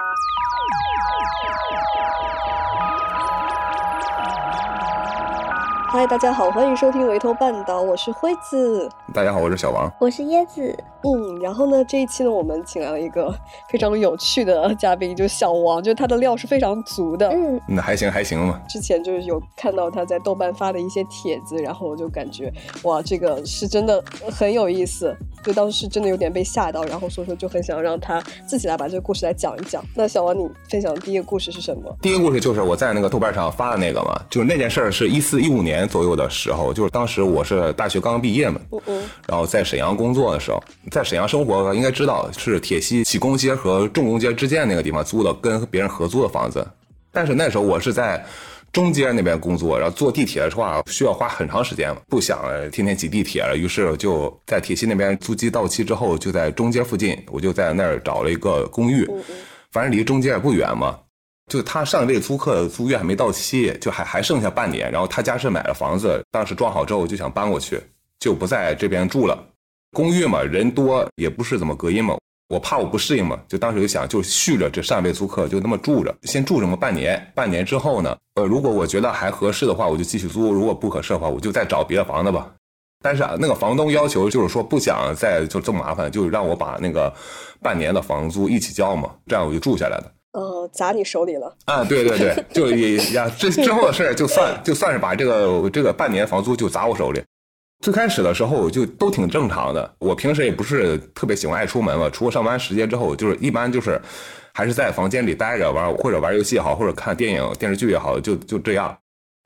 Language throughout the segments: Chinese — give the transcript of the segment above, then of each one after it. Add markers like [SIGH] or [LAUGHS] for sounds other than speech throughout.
Thank you. 嗨，大家好，欢迎收听《围头半岛》，我是辉子。大家好，我是小王。我是椰子。嗯，然后呢，这一期呢，我们请来了一个非常有趣的嘉宾，就是小王，就是他的料是非常足的。嗯，那还行还行嘛。之前就是有看到他在豆瓣发的一些帖子，然后我就感觉哇，这个是真的很有意思，就当时真的有点被吓到，然后所以说就很想让他自己来把这个故事来讲一讲。那小王，你分享的第一个故事是什么？第一个故事就是我在那个豆瓣上发的那个嘛，就是那件事儿是一四一五年左右的时候，就是当时我是大学刚刚毕业嘛，嗯嗯，然后在沈阳工作的时候，在沈阳生活应该知道是铁西启功街和重工街之间那个地方租的跟别人合租的房子，但是那时候我是在中街那边工作，然后坐地铁的话需要花很长时间嘛，不想天天挤地铁了，于是就在铁西那边租期到期之后，就在中街附近，我就在那儿找了一个公寓，反正离中街也不远嘛。就他上一位租客租约还没到期，就还还剩下半年，然后他家是买了房子，当时装好之后就想搬过去，就不在这边住了。公寓嘛，人多也不是怎么隔音嘛，我怕我不适应嘛，就当时就想就续着这上一位租客就那么住着，先住这么半年。半年之后呢，呃，如果我觉得还合适的话，我就继续租；如果不合适的话，我就再找别的房子吧。但是啊，那个房东要求就是说不想再就这么麻烦，就让我把那个半年的房租一起交嘛，这样我就住下来了。呃，砸你手里了。啊，对对对，就也呀，这之后的事儿就算就算是把这个这个半年房租就砸我手里。最开始的时候就都挺正常的，我平时也不是特别喜欢爱出门嘛，除了上班时间之后，就是一般就是还是在房间里待着玩，或者玩游戏也好，或者看电影电视剧也好，就就这样。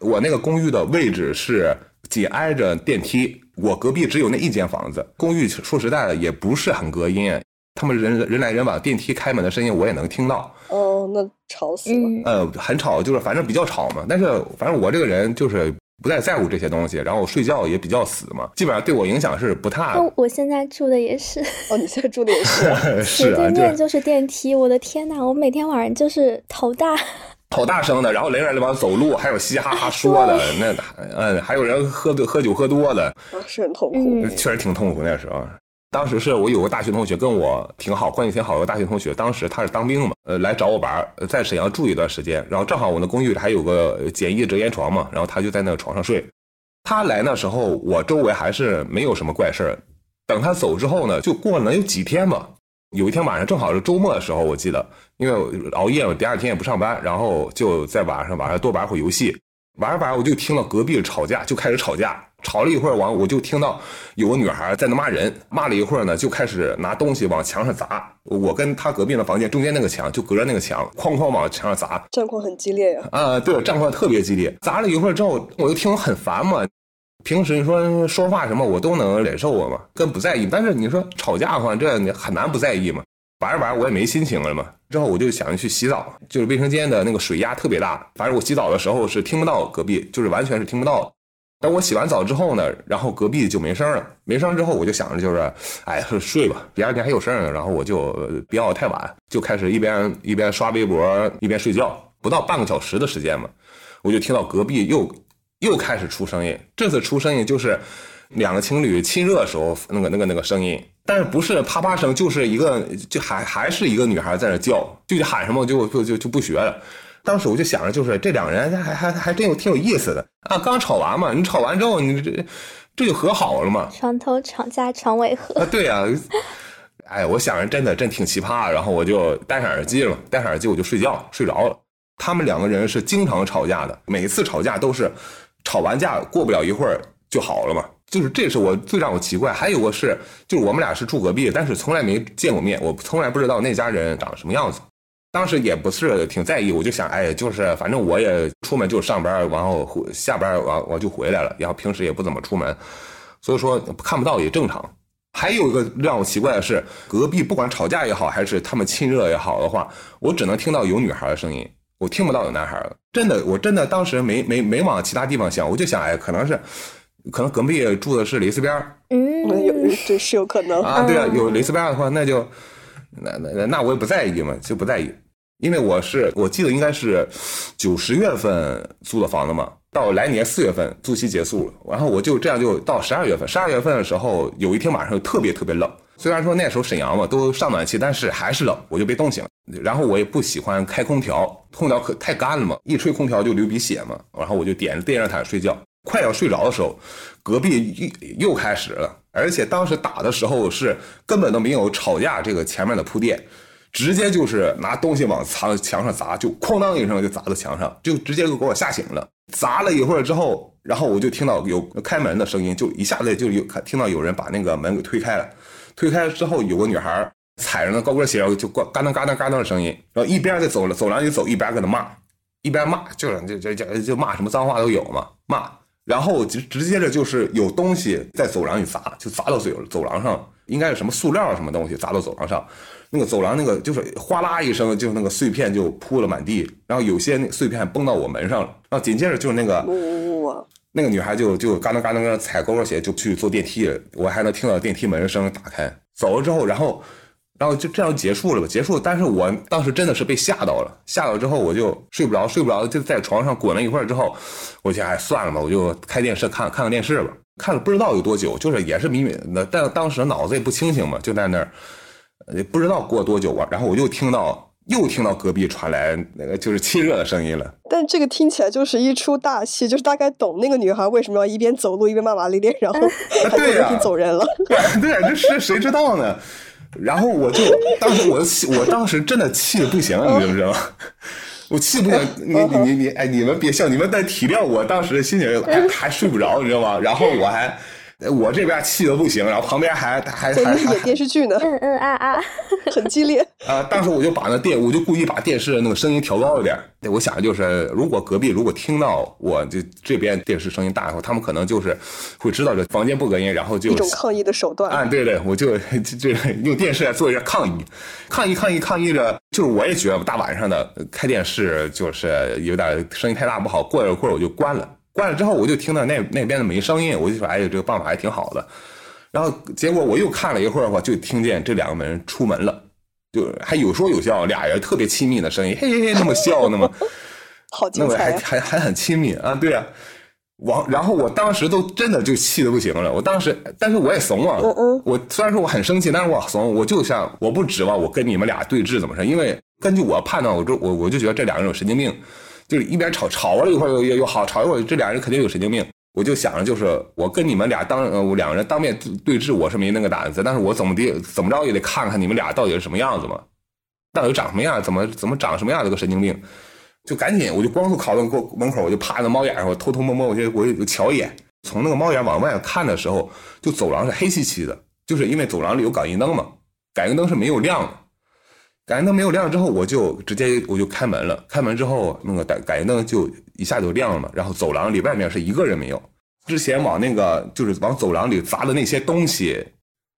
我那个公寓的位置是紧挨着电梯，我隔壁只有那一间房子。公寓说实在的也不是很隔音，他们人人来人往，电梯开门的声音我也能听到。哦，那吵死了。嗯，呃，很吵，就是反正比较吵嘛。但是反正我这个人就是不太在乎这些东西，然后睡觉也比较死嘛，基本上对我影响是不大。那我现在住的也是，[LAUGHS] 哦，你现在住的也是。[LAUGHS] 是啊，就斜对面就是电梯。我的天呐，我每天晚上就是头大。[LAUGHS] 好大声的，然后人来人往走路，还有嘻嘻哈哈说的，那嗯，还有人喝喝酒喝多的，啊，是很痛苦。嗯确实挺痛苦那时候。当时是我有个大学同学跟我挺好，关系挺好的大学同学，当时他是当兵嘛，呃，来找我玩，在沈阳住一段时间，然后正好我那公寓里还有个简易折叠床嘛，然后他就在那个床上睡。他来那时候，我周围还是没有什么怪事。等他走之后呢，就过了能有几天吧。有一天晚上正好是周末的时候，我记得，因为熬夜嘛，第二天也不上班，然后就在晚上晚上多玩会游戏，玩着玩着我就听到隔壁吵架，就开始吵架，吵了一会儿完，我就听到有个女孩在那骂人，骂了一会儿呢，就开始拿东西往墙上砸。我跟她隔壁的房间中间那个墙就隔着那个墙，哐哐往墙上砸。战况很激烈呀。啊、对，战况特别激烈，砸了一会儿之后，我就听我很烦嘛。平时你说说话什么我都能忍受嘛，跟不在意。但是你说吵架的话，这你很难不在意嘛。玩着玩着我也没心情了嘛。之后我就想去洗澡，就是卫生间的那个水压特别大，反正我洗澡的时候是听不到隔壁，就是完全是听不到等我洗完澡之后呢，然后隔壁就没声了。没声之后，我就想着就是，哎，睡吧，第二天还有事呢。然后我就不要太晚，就开始一边一边刷微博一边睡觉。不到半个小时的时间嘛，我就听到隔壁又又开始出声音。这次出声音就是两个情侣亲热的时候那个那个那个声音，但是不是啪啪声，就是一个就还还是一个女孩在那叫，就喊什么就就就就不学了。当时我就想着，就是这两个人还还还真有挺有意思的啊！刚吵完嘛，你吵完之后，你这这就和好了嘛？床头吵架床尾和。啊，对呀、哎，我想着真的真挺奇葩，然后我就戴上耳机了，戴上耳机我就睡觉，睡着了。他们两个人是经常吵架的，每次吵架都是吵完架过不了一会儿就好了嘛。就是这是我最让我奇怪。还有个是，就是我们俩是住隔壁，但是从来没见过面，我从来不知道那家人长什么样子。当时也不是挺在意，我就想，哎，就是反正我也出门就上班，然后下班完我就回来了，然后平时也不怎么出门，所以说看不到也正常。还有一个让我奇怪的是，隔壁不管吵架也好，还是他们亲热也好的话，我只能听到有女孩的声音，我听不到有男孩的。真的，我真的当时没没没往其他地方想，我就想，哎，可能是，可能隔壁住的是蕾丝边儿嗯，那有这是有可能。啊，对啊，有蕾丝边儿的话，那就那那那我也不在意嘛，就不在意，因为我是我记得应该是九十月份租的房子嘛，到来年四月份租期结束了，然后我就这样就到十二月份，十二月份的时候有一天晚上特别特别冷，虽然说那时候沈阳嘛都上暖气，但是还是冷，我就被冻醒了。然后我也不喜欢开空调，空调可太干了嘛，一吹空调就流鼻血嘛。然后我就点电热毯睡觉，快要睡着的时候，隔壁又又开始了，而且当时打的时候是根本都没有吵架这个前面的铺垫，直接就是拿东西往墙墙上砸，就哐当一声就砸到墙上，就直接就给我吓醒了。砸了一会儿之后，然后我就听到有开门的声音，就一下子就有听到有人把那个门给推开了，推开之后有个女孩。踩着那高跟鞋，然后就咣嘎噔嘎噔嘎噔的声音，然后一边在走了走廊里走，一边搁那骂，一边骂，就是就就就就骂什么脏话都有嘛，骂，然后就直接着就是有东西在走廊里砸，就砸到走走廊上，应该是什么塑料什么东西砸到走廊上，那个走廊那个就是哗啦一声，就那个碎片就铺了满地，然后有些那碎片崩到我门上了，然后紧接着就是那个那个女孩就就嘎噔嘎噔踩高跟鞋就去坐电梯，我还能听到电梯门声打开，走了之后，然后。然后就这样结束了吧，结束。但是我当时真的是被吓到了，吓到之后我就睡不着，睡不着就在床上滚了一会儿之后，我想哎算了吧，我就开电视看看个电视吧。看了不知道有多久，就是也是迷迷的，但当时脑子也不清醒嘛，就在那儿，也不知道过多久啊。然后我又听到又听到隔壁传来那个就是亲热的声音了。但这个听起来就是一出大戏，就是大概懂那个女孩为什么要一边走路一边骂骂咧咧，然后还坐电梯走人了。对，这是谁知道呢？然后我就当时我气，我当时真的气的不行，你知不知道？我气不行，你你你你，哎，你们别笑，你们在体谅我当时的心情，[LAUGHS] 还还睡不着，你知道吗？然后我还。我这边气的不行，然后旁边还还还演电视剧呢，嗯嗯啊啊，[LAUGHS] 很激烈 [LAUGHS] 啊！当时我就把那电，我就故意把电视那个声音调高一点。我想的就是，如果隔壁如果听到我这这边电视声音大的话，他们可能就是会知道这房间不隔音，然后就一种抗议的手段。啊，对对，我就 [LAUGHS] 就用电视来做一下抗议，抗议抗议抗议着。就是我也觉得大晚上的开电视就是有点声音太大不好，过一会儿我就关了。关了之后，我就听到那那边的没声音，我就说：“哎呀，这个办法还挺好的。”然后结果我又看了一会儿的话，就听见这两个人出门了，就还有说有笑，俩人特别亲密的声音，嘿嘿嘿，那么笑，[LAUGHS] 那么好精彩，还还还很亲密啊！对啊，我然后我当时都真的就气的不行了，我当时，但是我也怂啊，我虽然说我很生气，但是我怂，我就想我不指望我跟你们俩对峙怎么着，因为根据我判断，我就我我就觉得这两个人有神经病。就是一边吵吵了一会儿又又又好吵一会儿，这俩人肯定有神经病。我就想着，就是我跟你们俩当呃，我两个人当面对峙，我是没那个胆子。但是我怎么的怎么着也得看看你们俩到底是什么样子嘛，到底长什么样，怎么怎么长什么样这个神经病。就赶紧，我就光速跑到过门口，我就趴在猫眼上，我偷偷摸摸，我就我就瞧一眼。从那个猫眼往外看的时候，就走廊是黑漆漆的，就是因为走廊里有感应灯嘛，感应灯是没有亮的。感应灯没有亮之后，我就直接我就开门了。开门之后，那个感感应灯就一下就亮了。然后走廊里外面是一个人没有。之前往那个就是往走廊里砸的那些东西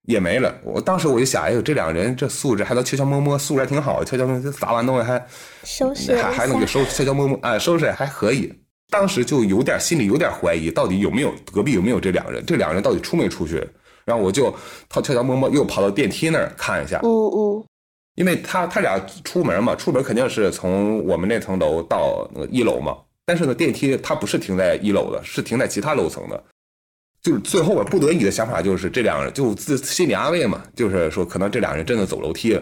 也没了。我当时我就想，哎呦，这两个人这素质还能悄悄摸摸，素质还挺好。悄悄摸摸砸完东西还收拾，还还能给收悄悄摸摸，哎，收拾还可以。当时就有点心里有点怀疑，到底有没有隔壁有没有这两个人？这两个人到底出没出去？然后我就他悄悄摸摸又跑到电梯那儿看一下。嗯嗯。因为他他俩出门嘛，出门肯定是从我们那层楼到那个一楼嘛。但是呢，电梯它不是停在一楼的，是停在其他楼层的。就是最后我不得已的想法就是这两人就自心理安慰嘛，就是说可能这俩人真的走楼梯。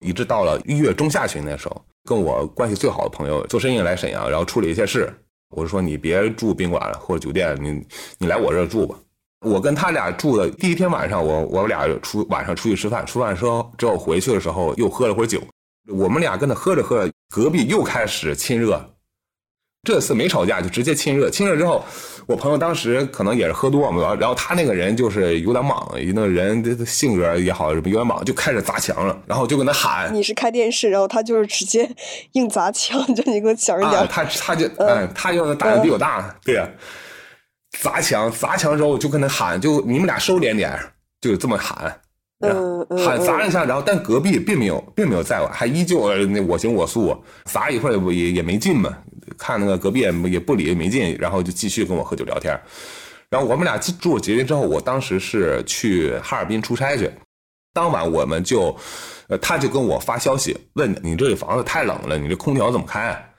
一直到了一月中下旬那时候，跟我关系最好的朋友做生意来沈阳，然后处理一些事，我就说你别住宾馆或者酒店，你你来我这住吧。我跟他俩住的第一天晚上，我我俩出晚上出去吃饭，吃饭之后之后回去的时候又喝了会儿酒，我们俩跟他喝着喝着，隔壁又开始亲热，这次没吵架就直接亲热，亲热之后，我朋友当时可能也是喝多嘛，然后他那个人就是有点莽，那个人的性格也好，有点莽，就开始砸墙了，然后就跟他喊，你是开电视，然后他就是直接硬砸墙，就你给我小声点，他他就嗯，他就胆子比我大，对呀。砸墙，砸墙之后就跟他喊，就你们俩收敛点，就这么喊，喊砸了一下，然后但隔壁并没有，并没有在我，还依旧那我行我素，砸一会儿也也没进嘛，看那个隔壁也也不理没进，然后就继续跟我喝酒聊天，然后我们俩住了几天之后，我当时是去哈尔滨出差去，当晚我们就，呃，他就跟我发消息问你这里房子太冷了，你这空调怎么开？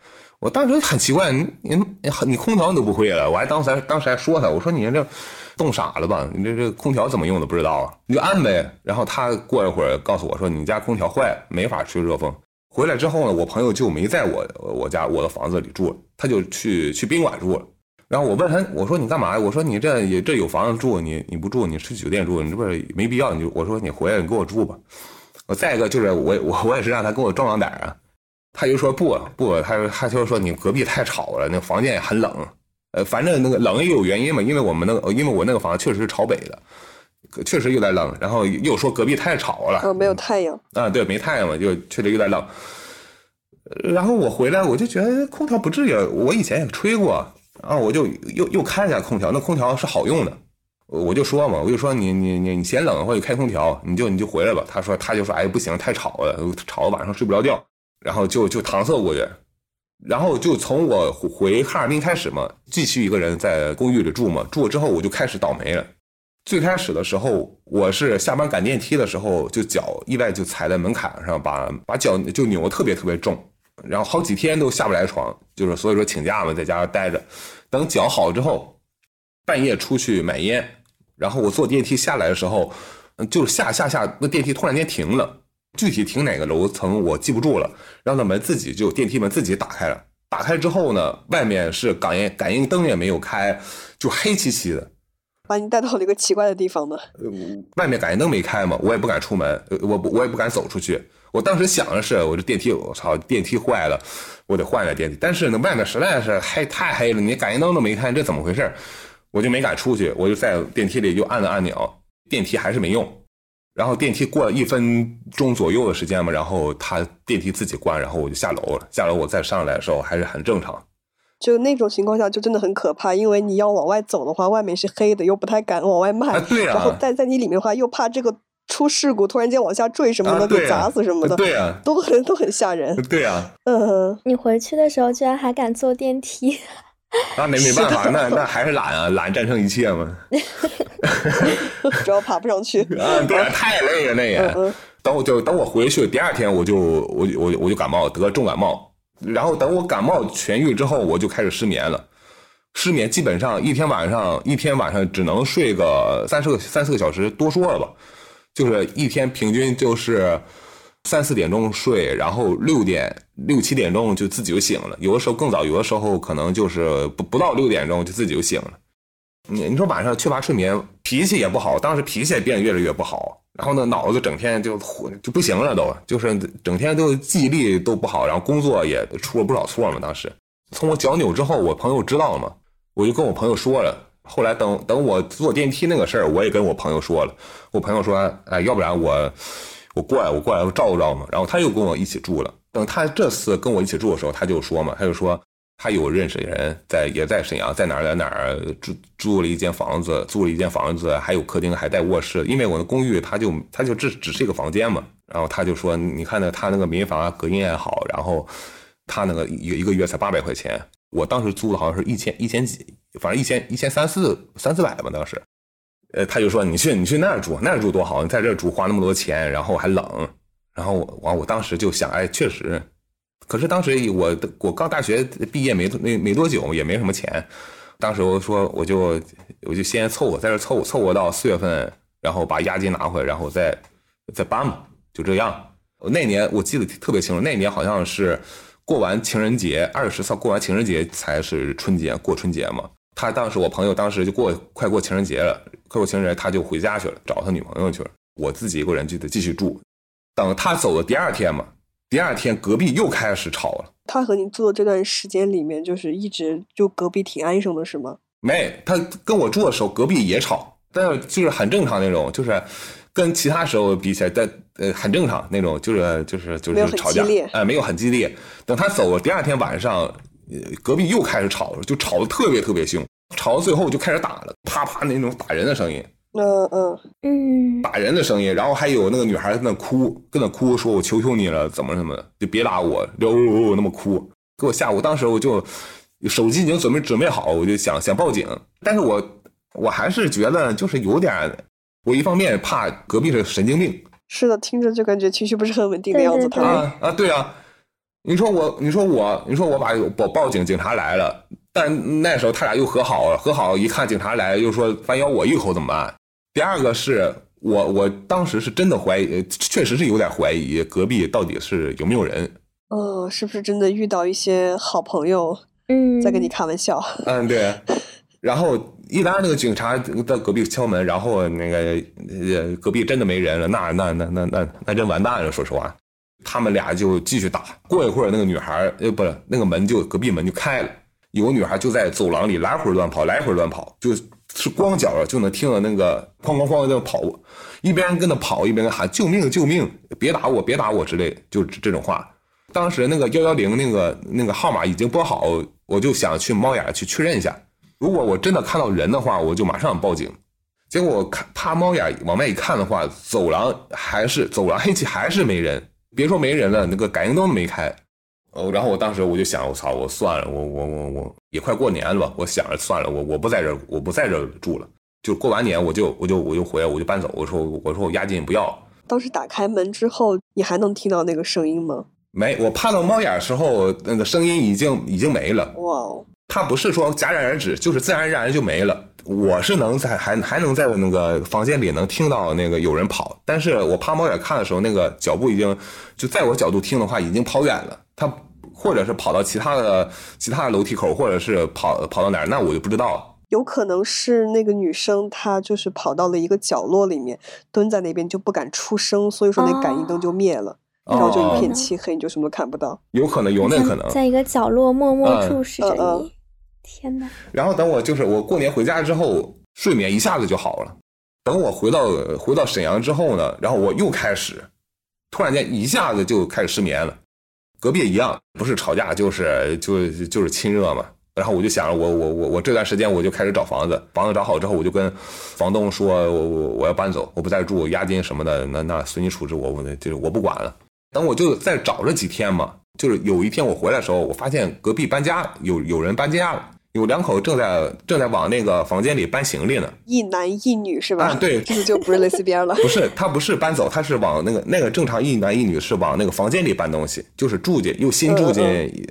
我当时很奇怪，你你空调你都不会了，我还当时当时还说他，我说你这冻傻了吧？你这这空调怎么用都不知道啊？你就按呗。然后他过一会儿告诉我说，你家空调坏了，没法吹热风。回来之后呢，我朋友就没在我我家我的房子里住了，他就去去宾馆住了。然后我问他，我说你干嘛呀？我说你这也这有房子住，你你不住，你去酒店住，你这不是没必要。你就我说你回来你给我住吧。我再一个就是我我我也是让他跟我壮壮胆啊，他就说不不，他说他就说你隔壁太吵了，那房间也很冷。呃，反正那个冷也有原因嘛，因为我们那个因为我那个房子确实是朝北的。确实有点冷，然后又说隔壁太吵了，呃，没有太阳啊，对，没太阳嘛，就确实有点冷。然后我回来，我就觉得空调不至于，我以前也吹过啊，我就又又开了下空调，那空调是好用的，我就说嘛，我就说你你你你嫌冷或者开空调，你就你就回来吧。他说他就说哎不行，太吵了，吵得晚上睡不着觉，然后就就搪塞过去，然后就从我回哈尔滨开始嘛，继续一个人在公寓里住嘛，住了之后我就开始倒霉了。最开始的时候，我是下班赶电梯的时候，就脚意外就踩在门槛上，把把脚就扭得特别特别重，然后好几天都下不来床，就是所以说请假嘛，在家待着。等脚好之后，半夜出去买烟，然后我坐电梯下来的时候，就下下下，那电梯突然间停了，具体停哪个楼层我记不住了，然后那门自己就电梯门自己打开了，打开之后呢，外面是感应感应灯也没有开，就黑漆漆的。把你带到了一个奇怪的地方呢。外面感应灯没开嘛，我也不敢出门，我我也不敢走出去。我当时想的是，我这电梯，我操，电梯坏了，我得换个电梯。但是呢，外面实在是黑太黑了，你感应灯都没开，这怎么回事？我就没敢出去，我就在电梯里就按了按钮，电梯还是没用。然后电梯过了一分钟左右的时间嘛，然后它电梯自己关，然后我就下楼了。下楼我再上来的时候还是很正常。就那种情况下，就真的很可怕，因为你要往外走的话，外面是黑的，又不太敢往外迈。对然后在在你里面的话，又怕这个出事故，突然间往下坠什么的，给砸死什么的。对啊，都很都很吓人。对啊。嗯。你回去的时候居然还敢坐电梯？[LAUGHS] 那没没办法，那那还是懒啊，[LAUGHS] 懒战胜一切嘛。[LAUGHS] 主要爬不上去。啊，对，太累了那也。等我就等我回去，第二天我就我我我就感冒，得重感冒。然后等我感冒痊愈之后，我就开始失眠了。失眠基本上一天晚上一天晚上只能睡个三四个三四个小时，多说了吧，就是一天平均就是三四点钟睡，然后六点六七点钟就自己就醒了。有的时候更早，有的时候可能就是不不到六点钟就自己就醒了。你你说晚上缺乏睡眠，脾气也不好，当时脾气也变得越来越不好，然后呢脑子整天就就不行了，都就是整天都记忆力都不好，然后工作也出了不少错嘛。当时从我脚扭之后，我朋友知道了嘛，我就跟我朋友说了。后来等等我坐电梯那个事儿，我也跟我朋友说了。我朋友说，哎，要不然我我过来，我过来我照顾照顾嘛。然后他又跟我一起住了。等他这次跟我一起住的时候，他就说嘛，他就说。他有认识的人在，也在沈阳，在哪儿在哪儿住住了一间房子，租了一间房子，还有客厅，还带卧室。因为我的公寓，他就他就只只是一个房间嘛。然后他就说，你看那他那个民房隔音也好，然后他那个一一个月才八百块钱，我当时租的好像是一千一千几，反正一千一千三四三四百吧当时。呃，他就说你去你去那儿住，那儿住多好，你在这儿住花那么多钱，然后还冷。然后我我当时就想，哎，确实。可是当时我我刚大学毕业没没没多久，也没什么钱。当时我说我就我就先凑合在这凑凑合到四月份，然后把押金拿回来，然后再再搬嘛，就这样。那年我记得特别清楚，那年好像是过完情人节，二月十四过完情人节才是春节过春节嘛。他当时我朋友当时就过快过情人节了，快过情人节他就回家去了，找他女朋友去了。我自己一个人就得继续住，等他走的第二天嘛。第二天隔壁又开始吵了。他和你住的这段时间里面，就是一直就隔壁挺安生的，是吗？没，他跟我住的时候隔壁也吵，但是就是很正常那种，就是跟其他时候比起来，但呃很正常那种，就是就是就是吵架，哎，没有很激烈。等他走了，第二天晚上，呃，隔壁又开始吵了，就吵得特别特别凶，吵到最后就开始打了，啪啪那种打人的声音。嗯嗯嗯，打人的声音，然后还有那个女孩在那哭，跟那哭，说我求求你了，怎么怎么的，就别打我，就那么哭，给我吓我。当时我就手机已经准备准备好，我就想想报警，但是我我还是觉得就是有点，我一方面怕隔壁是神经病，是的，听着就感觉情绪不是很稳定的样子。他啊啊，对啊，你说我，你说我，你说我把报报警，警察来了，但那时候他俩又和好了，和好一看警察来，又说反咬我一口怎么办？第二个是我，我当时是真的怀疑，确实是有点怀疑隔壁到底是有没有人，哦，是不是真的遇到一些好朋友嗯，在跟你开玩笑？嗯，对。然后一来那个警察在隔壁敲门，然后那个呃隔壁真的没人了，那那那那那那真完蛋了。说实话，他们俩就继续打。过一会儿，那个女孩呃不是那个门就隔壁门就开了，有个女孩就在走廊里来回乱跑，来回乱跑，就是光脚就能听到那个哐哐哐在跑，一边跟那跑一边喊救命救命，别打我别打我之类，就这种话。当时那个幺幺零那个那个号码已经拨好，我就想去猫眼去确认一下。如果我真的看到人的话，我就马上报警。结果我看趴猫眼往外一看的话，走廊还是走廊黑漆，还是没人。别说没人了，那个感应灯都没开。哦，然后我当时我就想，我操，我算了，我我我我也快过年了吧，我想着算了，我我不在这，我不在这住了，就过完年我就我就我就回来，我就搬走。我说我说我押金不要。当时打开门之后，你还能听到那个声音吗？没，我趴到猫眼时候，那个声音已经已经没了。哇哦！它不是说戛然而止，就是自然而然就没了。我是能在还还能在那个房间里能听到那个有人跑，但是我趴猫眼看的时候，那个脚步已经就在我角度听的话，已经跑远了。他或者是跑到其他的其他的楼梯口，或者是跑跑到哪儿，那我就不知道了。有可能是那个女生，她就是跑到了一个角落里面，蹲在那边就不敢出声，所以说那感应灯就灭了，然后就一片漆黑，你就什么都看不到。有可能有那可能，在一个角落默默注视着嗯嗯你。天哪！然后等我就是我过年回家之后，睡眠一下子就好了。等我回到回到沈阳之后呢，然后我又开始，突然间一下子就开始失眠了。隔壁一样，不是吵架就是就就是亲热嘛。然后我就想着我我我我这段时间我就开始找房子，房子找好之后，我就跟房东说，我我我要搬走，我不再住，押金什么的，那那随你处置，我我就是我不管了。等我就再找了几天嘛，就是有一天我回来的时候，我发现隔壁搬家，有有人搬家了，有两口正在正在往那个房间里搬行李呢。一男一女是吧？啊对这个就不是蕾丝边了。[LAUGHS] 不是，他不是搬走，他是往那个那个正常一男一女是往那个房间里搬东西，就是住进又新住进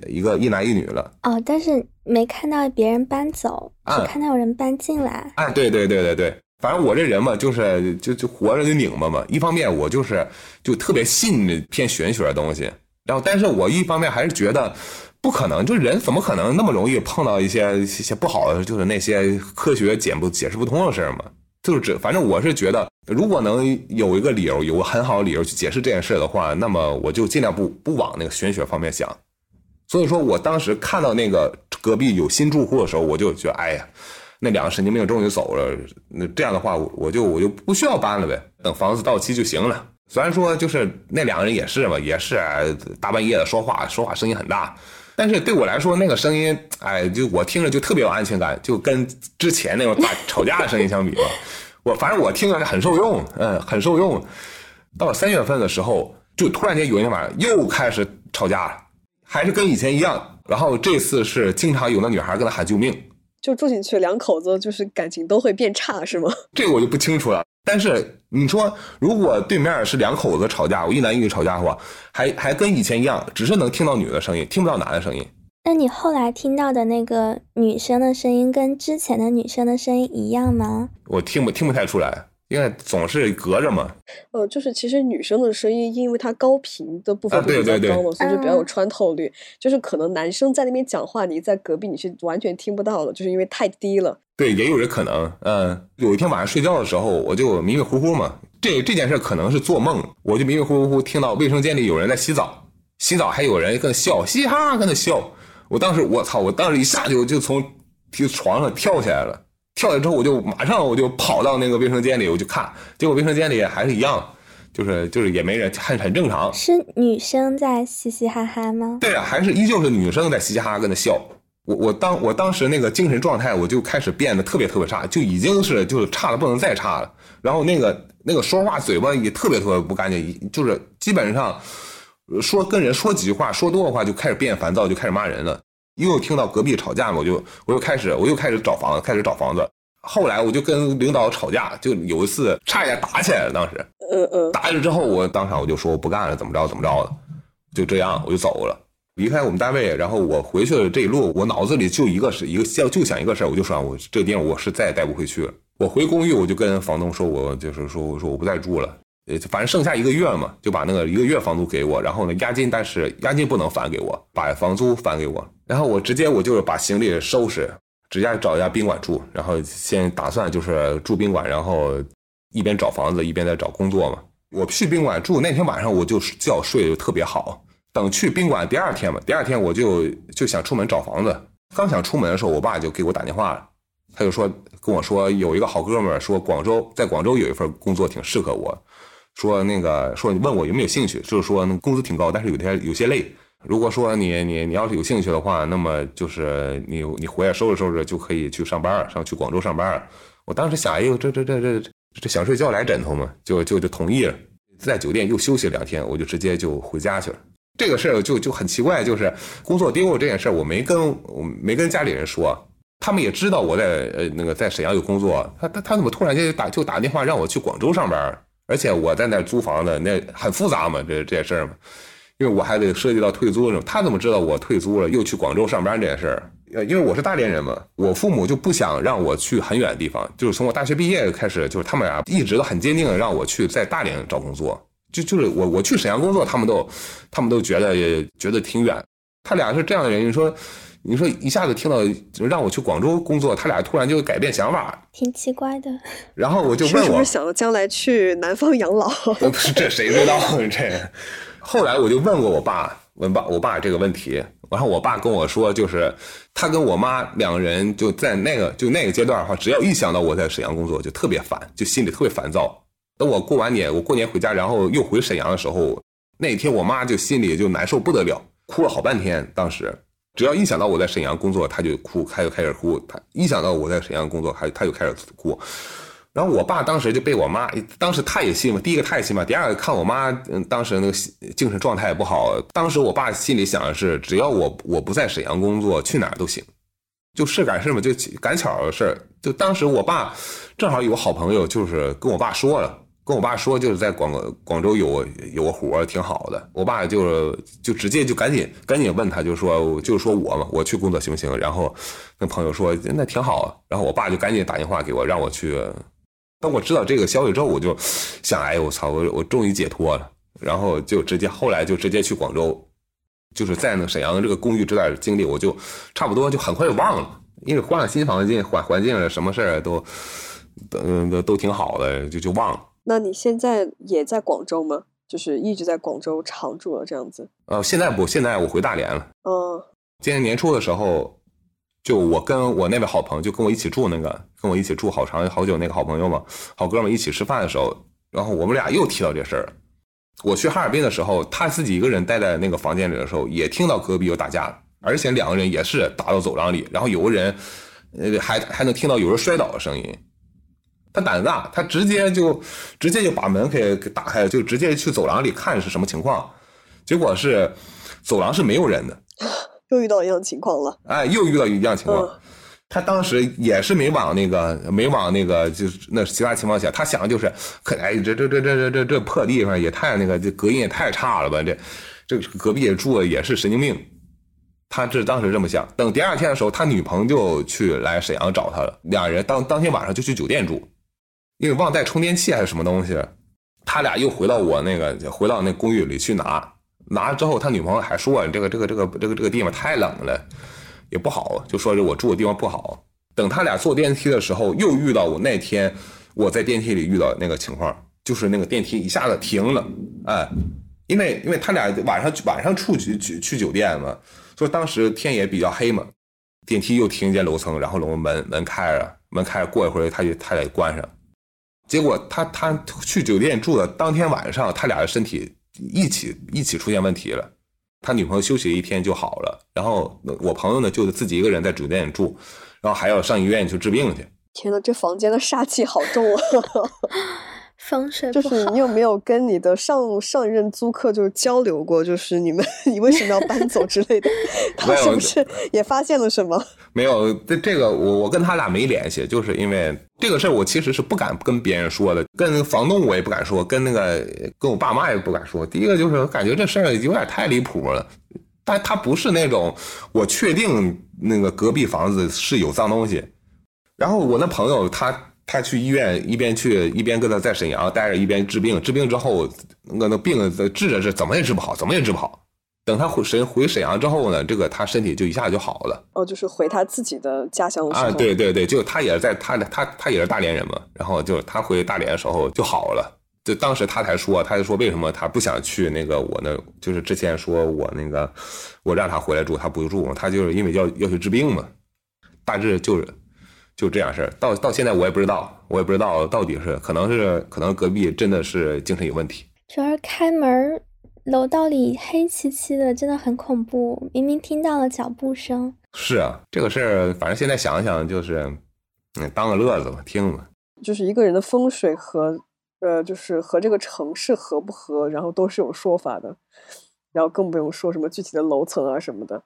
一个一男一女了。哦，但是没看到别人搬走，啊只看到有人搬进来。哎，对对对对对，反正我这人嘛，就是就就活着就拧巴嘛。一方面我就是就特别信这偏玄学的东西，然后但是我一方面还是觉得不可能，就人怎么可能那么容易碰到一些一些不好的，就是那些科学解不解释不通的事儿嘛？就是这，反正我是觉得，如果能有一个理由，有个很好的理由去解释这件事的话，那么我就尽量不不往那个玄学方面想。所以说我当时看到那个隔壁有新住户的时候，我就觉得，哎呀，那两个神经病终于走了，那这样的话，我我就我就不需要搬了呗，等房子到期就行了。虽然说就是那两个人也是嘛，也是大半夜的说话，说话声音很大，但是对我来说那个声音，哎，就我听着就特别有安全感，就跟之前那种打 [LAUGHS] 吵架的声音相比嘛，我反正我听着是很受用，嗯，很受用。到了三月份的时候，就突然间有一天晚上又开始吵架了，还是跟以前一样。然后这次是经常有那女孩跟他喊救命，就住进去，两口子就是感情都会变差，是吗？[LAUGHS] 这个我就不清楚了。但是你说，如果对面是两口子吵架，我一男一女吵架的话，还还跟以前一样，只是能听到女的声音，听不到男的声音。那你后来听到的那个女生的声音跟之前的女生的声音一样吗？我听不听不太出来，因为总是隔着嘛。呃，就是其实女生的声音，因为它高频的部分比较对对对高嘛，所以就比较有嗯穿透率。就是可能男生在那边讲话，你在隔壁你是完全听不到的，就是因为太低了。对，也有这可能。嗯，有一天晚上睡觉的时候，我就迷迷糊糊嘛。这这件事可能是做梦，我就迷迷糊糊听到卫生间里有人在洗澡，洗澡还有人跟那笑，嘻哈跟那笑。我当时我操，我当时一下就就从就床上跳起来了，跳下来之后我就马上我就跑到那个卫生间里，我就看，结果卫生间里还是一样，就是就是也没人，很很正常。是女生在嘻嘻哈哈吗？对啊，还是依旧是女生在嘻嘻哈哈跟那笑。我我当我当时那个精神状态，我就开始变得特别特别差，就已经是就是差的不能再差了。然后那个那个说话嘴巴也特别特别不干净，就是基本上呃说跟人说几句话，说多的话就开始变烦躁，就开始骂人了。又听到隔壁吵架嘛，我就我又开始我又开始找房子，开始找房子。后来我就跟领导吵架，就有一次差一点打起来了，当时。嗯嗯，打起来之后，我当场我就说我不干了，怎么着怎么着的，就这样我就走了，离开我们单位，然后我回去的这一路，我脑子里就一个是一个想就想一个事儿，我就说我这个地方我是再也待不回去了。我回公寓，我就跟房东说，我就是说我说我不再住了，呃，反正剩下一个月嘛，就把那个一个月房租给我，然后呢，押金，但是押金不能返给我，把房租返给我，然后我直接我就是把行李收拾，直接找一家宾馆住，然后先打算就是住宾馆，然后一边找房子一边在找工作嘛。我去宾馆住那天晚上，我就觉睡得特别好。等去宾馆第二天嘛，第二天我就就想出门找房子，刚想出门的时候，我爸就给我打电话了，他就说跟我说有一个好哥们儿说广州在广州有一份工作挺适合我，说那个说你问我有没有兴趣，就是说那工资挺高，但是有些有些累。如果说你你你要是有兴趣的话，那么就是你你回来收拾收拾就可以去上班，上去广州上班。我当时想，哎呦这这这这。这想睡觉来枕头嘛，就就就同意了。在酒店又休息两天，我就直接就回家去了。这个事儿就就很奇怪，就是工作丢了这件事儿，我没跟我没跟家里人说，他们也知道我在呃那个在沈阳有工作。他他他怎么突然间就打就打电话让我去广州上班？而且我在那租房子，那很复杂嘛，这这些事儿嘛，因为我还得涉及到退租什么。他怎么知道我退租了又去广州上班这件事儿？因为我是大连人嘛，我父母就不想让我去很远的地方，就是从我大学毕业开始，就是他们俩一直都很坚定的让我去在大连找工作，就就是我我去沈阳工作，他们都他们都觉得也觉得挺远，他俩是这样的原因说你说一下子听到让我去广州工作，他俩突然就改变想法，挺奇怪的。[LAUGHS] 然后我就问我，是不是想着将来去南方养老？[LAUGHS] 不是，这谁知道 [LAUGHS] 这？后来我就问过我爸，问爸我爸这个问题。然后我爸跟我说，就是他跟我妈两个人就在那个就那个阶段的话，只要一想到我在沈阳工作，就特别烦，就心里特别烦躁。等我过完年，我过年回家，然后又回沈阳的时候，那天我妈就心里就难受不得了，哭了好半天。当时只要一想到我在沈阳工作，她就哭，她就开始哭。她一想到我在沈阳工作，她她就开始哭。然后我爸当时就被我妈，当时他也信嘛，第一个他也信嘛，第二个看我妈，嗯，当时那个精神状态也不好。当时我爸心里想的是，只要我我不在沈阳工作，去哪儿都行，就是赶事嘛，就赶巧的事。就当时我爸正好有个好朋友，就是跟我爸说了，跟我爸说就是在广广州有有个活挺好的。我爸就就直接就赶紧赶紧问他，就说就说我嘛，我去工作行不行？然后跟朋友说那挺好。然后我爸就赶紧打电话给我，让我去。当我知道这个消息之后，我就想，哎，我操，我我终于解脱了。然后就直接后来就直接去广州，就是在那沈阳这个公寓这段经历，我就差不多就很快就忘了，因为换了新房间，环环境了，什么事儿都，嗯，都都挺好的，就就忘了。那你现在也在广州吗？就是一直在广州常住了这样子？呃，现在不，现在我回大连了。嗯，今年年初的时候。就我跟我那位好朋友，就跟我一起住那个，跟我一起住好长好久那个好朋友嘛，好哥们一起吃饭的时候，然后我们俩又提到这事儿。我去哈尔滨的时候，他自己一个人待在那个房间里的时候，也听到隔壁有打架，而且两个人也是打到走廊里，然后有个人，呃，还还能听到有人摔倒的声音。他胆子大，他直接就直接就把门给给打开了，就直接去走廊里看是什么情况，结果是走廊是没有人的。[LAUGHS] 又遇到一样情况了，哎，又遇到一样情况。他当时也是没往那个，没往那个，就是那其他情况下，他想的就是，可哎，这这这这这这这破地方也太那个，这隔音也太差了吧？这这隔壁住的也是神经病。他这当时这么想。等第二天的时候，他女朋友就去来沈阳找他了，俩人当当天晚上就去酒店住，因为忘带充电器还是什么东西，他俩又回到我那个，回到那公寓里去拿。拿了之后，他女朋友还说：“这个这个这个这个这个地方太冷了，也不好。”就说是我住的地方不好。等他俩坐电梯的时候，又遇到我那天我在电梯里遇到那个情况，就是那个电梯一下子停了。哎，因为因为他俩晚上晚上出去去去酒店嘛，说当时天也比较黑嘛，电梯又停进楼层，然后楼门门开着，门开着，过一会儿他就他得关上。结果他他去酒店住的当天晚上，他俩的身体。一起一起出现问题了，他女朋友休息一天就好了，然后我朋友呢就自己一个人在酒店住，然后还要上医院去治病去。天呐，这房间的煞气好重啊！[LAUGHS] 风水就是你有没有跟你的上上任租客就是交流过？就是你们你为什么要搬走之类的？[LAUGHS] 他是不是也发现了什么？[LAUGHS] 没有，这这个我我跟他俩没联系，就是因为这个事儿我其实是不敢跟别人说的，跟房东我也不敢说，跟那个跟我爸妈也不敢说。第一个就是感觉这事儿有点太离谱了，但他不是那种我确定那个隔壁房子是有脏东西。然后我那朋友他他去医院一边去一边跟他在沈阳待着，一边治病。治病之后，那那病治着是怎么也治不好，怎么也治不好。等他回沈回沈阳之后呢，这个他身体就一下就好了。哦，就是回他自己的家乡。啊，对对对，就他也是在他他他也是大连人嘛，然后就他回大连的时候就好了。就当时他才说，他就说为什么他不想去那个我那，就是之前说我那个我让他回来住，他不住，他就是因为要要去治病嘛。大致就是就这样事儿。到到现在我也不知道，我也不知道到底是可能是可能隔壁真的是精神有问题。主要是开门楼道里黑漆漆的，真的很恐怖。明明听到了脚步声。是啊，这个事儿反正现在想想就是嗯当个乐子吧，听吧。就是一个人的风水和。呃，就是和这个城市合不合，然后都是有说法的，然后更不用说什么具体的楼层啊什么的，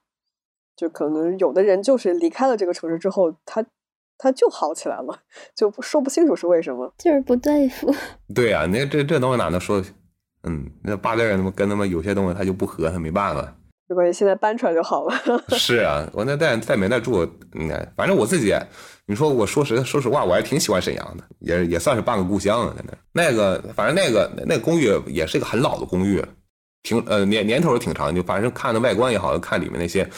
就可能有的人就是离开了这个城市之后，他他就好起来了，[LAUGHS] 就说不清楚是为什么，就是不对付。[LAUGHS] 对呀，那这这东西哪能说？嗯，那八字他妈跟他们有些东西他就不合，他没办法。没关系，现在搬出来就好了。[LAUGHS] 是啊，我那在在没那住，应该反正我自己，你说我说实说实话，我还挺喜欢沈阳的，也也算是半个故乡了。在那那个，反正那个那个公寓也是一个很老的公寓，挺呃年年头也挺长，就反正看的外观也好看里面那些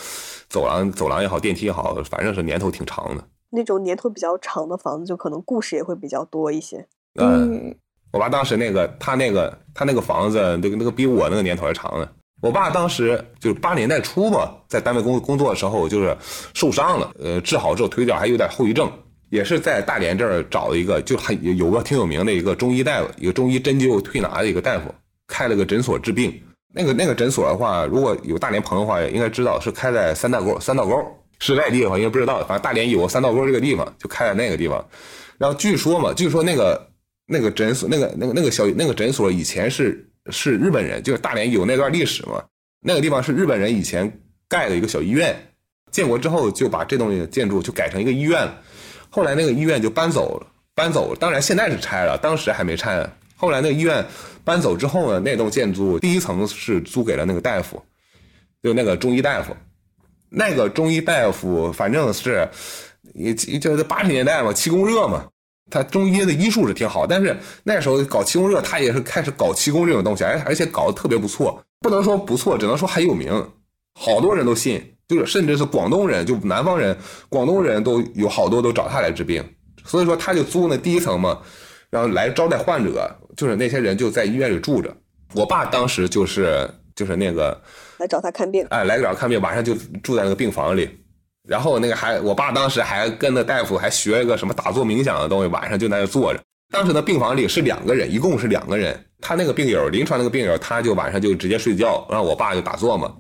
走廊走廊也好电梯也好，反正是年头挺长的。那种年头比较长的房子，就可能故事也会比较多一些。嗯，我爸当时那个他那个他那个房子，那个那个比我那个年头还长呢。我爸当时就是八年代初吧，在单位工工作的时候，就是受伤了，呃，治好之后腿脚还有点后遗症，也是在大连这儿找了一个，就还有个挺有名的一个中医大夫，一个中医针灸推拿的一个大夫，开了个诊所治病。那个那个诊所的话，如果有大连朋友的话，应该知道是开在三道沟，三道沟是外地的话应该不知道，反正大连有三道沟这个地方，就开在那个地方。然后据说嘛，据说那个那个诊所，那个那个那个小那个诊所以前是。是日本人，就是大连有那段历史嘛？那个地方是日本人以前盖的一个小医院，建国之后就把这东西建筑就改成一个医院了。后来那个医院就搬走了，搬走了，当然现在是拆了，当时还没拆。后来那个医院搬走之后呢，那栋建筑第一层是租给了那个大夫，就那个中医大夫。那个中医大夫反正是也就是八十年代嘛，气功热嘛。他中医的医术是挺好，但是那时候搞气功热，他也是开始搞气功这种东西，而而且搞得特别不错，不能说不错，只能说很有名，好多人都信，就是甚至是广东人，就南方人，广东人都有好多都找他来治病，所以说他就租那第一层嘛，然后来招待患者，就是那些人就在医院里住着。我爸当时就是就是那个来找他看病，哎，来找看病，晚上就住在那个病房里。然后那个还，我爸当时还跟那大夫还学一个什么打坐冥想的东西，晚上就在那坐着。当时那病房里是两个人，一共是两个人。他那个病友，临床那个病友，他就晚上就直接睡觉，然后我爸就打坐嘛。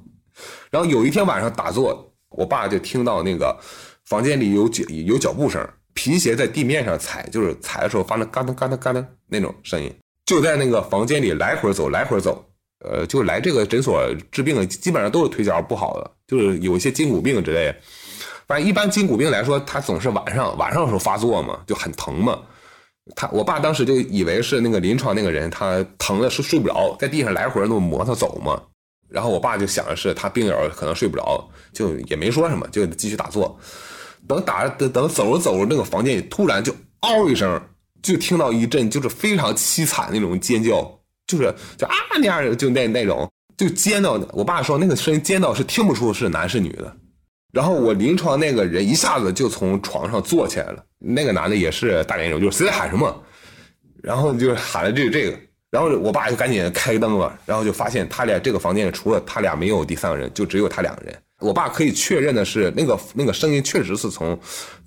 然后有一天晚上打坐，我爸就听到那个房间里有脚有脚步声，皮鞋在地面上踩，就是踩的时候发那嘎噔嘎噔嘎噔那种声音，就在那个房间里来回走，来回走。呃，就来这个诊所治病，基本上都是腿脚不好的，就是有一些筋骨病之类。反正一般筋骨病来说，他总是晚上晚上的时候发作嘛，就很疼嘛。他我爸当时就以为是那个临床那个人，他疼的是睡不着，在地上来回那么磨他走嘛。然后我爸就想的是他病友可能睡不着，就也没说什么，就继续打坐。等打等等走着走着，那个房间里突然就嗷一声，就听到一阵就是非常凄惨那种尖叫，就是就啊那样就那那种就尖到，我爸说那个声音尖到是听不出是男是女的。然后我临床那个人一下子就从床上坐起来了，那个男的也是大连人，就是谁在喊什么，然后就喊了这这个，然后我爸就赶紧开灯了，然后就发现他俩这个房间里除了他俩没有第三个人，就只有他两个人。我爸可以确认的是，那个那个声音确实是从